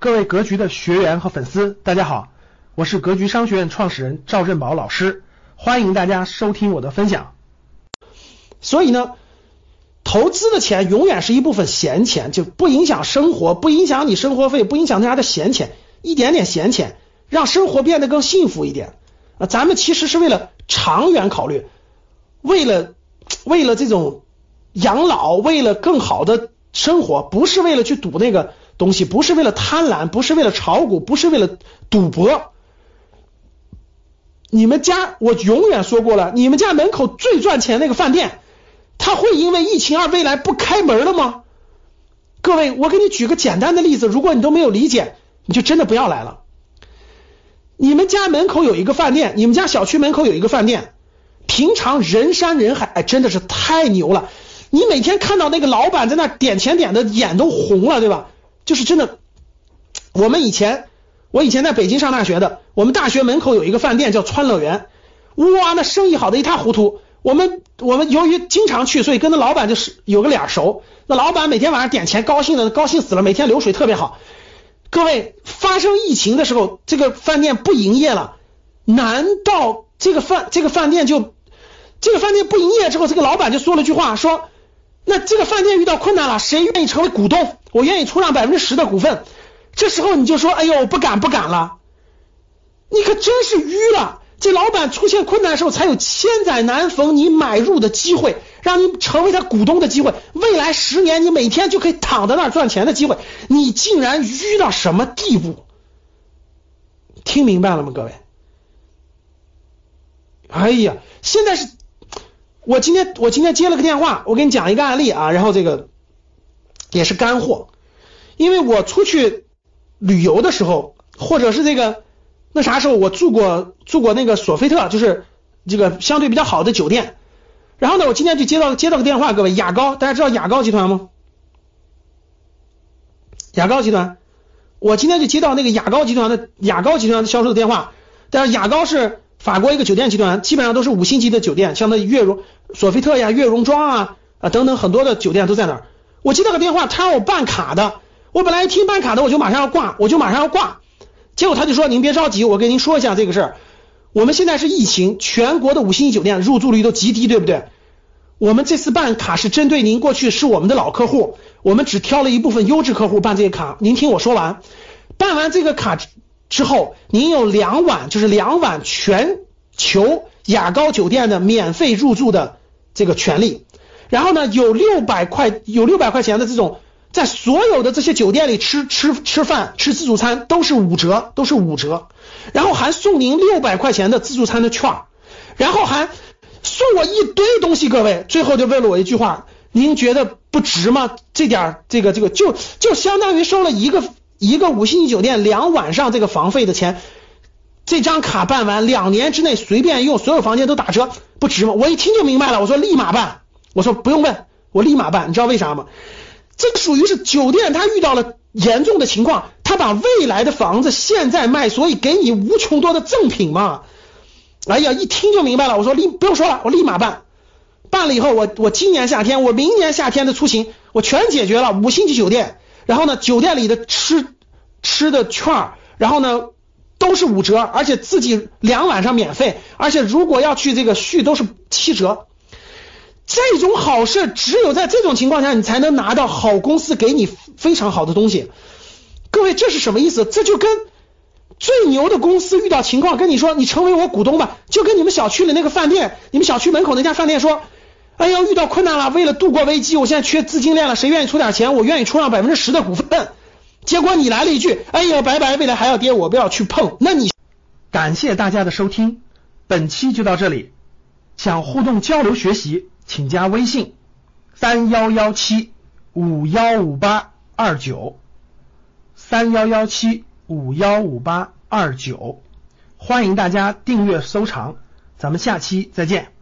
各位格局的学员和粉丝，大家好，我是格局商学院创始人赵振宝老师，欢迎大家收听我的分享。所以呢，投资的钱永远是一部分闲钱，就不影响生活，不影响你生活费，不影响大家的闲钱，一点点闲钱，让生活变得更幸福一点啊！咱们其实是为了长远考虑，为了为了这种养老，为了更好的生活，不是为了去赌那个。东西不是为了贪婪，不是为了炒股，不是为了赌博。你们家我永远说过了，你们家门口最赚钱那个饭店，他会因为疫情而未来不开门了吗？各位，我给你举个简单的例子，如果你都没有理解，你就真的不要来了。你们家门口有一个饭店，你们家小区门口有一个饭店，平常人山人海，真的是太牛了。你每天看到那个老板在那点钱点的眼都红了，对吧？就是真的，我们以前，我以前在北京上大学的，我们大学门口有一个饭店叫川乐园，哇，那生意好的一塌糊涂。我们我们由于经常去，所以跟那老板就是有个脸熟。那老板每天晚上点钱，高兴的高兴死了，每天流水特别好。各位，发生疫情的时候，这个饭店不营业了，难道这个饭这个饭店就这个饭店不营业之后，这个老板就说了句话，说。那这个饭店遇到困难了，谁愿意成为股东？我愿意出让百分之十的股份。这时候你就说：“哎呦，不敢不敢了。”你可真是愚了。这老板出现困难的时候，才有千载难逢你买入的机会，让你成为他股东的机会。未来十年你每天就可以躺在那儿赚钱的机会，你竟然愚到什么地步？听明白了吗，各位？哎呀，现在是。我今天我今天接了个电话，我给你讲一个案例啊，然后这个也是干货，因为我出去旅游的时候，或者是这个那啥时候，我住过住过那个索菲特，就是这个相对比较好的酒店。然后呢，我今天就接到接到个电话，各位雅高，大家知道雅高集团吗？雅高集团，我今天就接到那个雅高集团的雅高集团的销售的电话，但是雅高是。法国一个酒店集团，基本上都是五星级的酒店，像那悦榕、索菲特呀、悦榕庄啊啊等等很多的酒店都在那儿。我接到个电话，他让我办卡的，我本来一听办卡的，我就马上要挂，我就马上要挂。结果他就说：“您别着急，我跟您说一下这个事儿。我们现在是疫情，全国的五星级酒店入住率都极低，对不对？我们这次办卡是针对您过去是我们的老客户，我们只挑了一部分优质客户办这个卡。您听我说完，办完这个卡。”之后，您有两晚，就是两晚全球雅高酒店的免费入住的这个权利。然后呢，有六百块，有六百块钱的这种，在所有的这些酒店里吃吃吃饭吃自助餐都是五折，都是五折。然后还送您六百块钱的自助餐的券，然后还送我一堆东西。各位，最后就问了我一句话：您觉得不值吗？这点这个这个就就相当于收了一个。一个五星级酒店两晚上这个房费的钱，这张卡办完两年之内随便用，所有房间都打折，不值吗？我一听就明白了，我说立马办，我说不用问，我立马办，你知道为啥吗？这个属于是酒店，他遇到了严重的情况，他把未来的房子现在卖，所以给你无穷多的赠品嘛。哎呀，一听就明白了，我说立不用说了，我立马办，办了以后，我我今年夏天，我明年夏天的出行，我全解决了，五星级酒店。然后呢，酒店里的吃吃的券，然后呢都是五折，而且自己两晚上免费，而且如果要去这个续都是七折。这种好事只有在这种情况下，你才能拿到好公司给你非常好的东西。各位，这是什么意思？这就跟最牛的公司遇到情况跟你说，你成为我股东吧，就跟你们小区的那个饭店，你们小区门口那家饭店说。哎呀，遇到困难了，为了度过危机，我现在缺资金链了，谁愿意出点钱？我愿意出让百分之十的股份。结果你来了一句，哎呀，拜拜，未来还要跌，我不要去碰。那你感谢大家的收听，本期就到这里。想互动交流学习，请加微信三幺幺七五幺五八二九三幺幺七五幺五八二九，欢迎大家订阅收藏，咱们下期再见。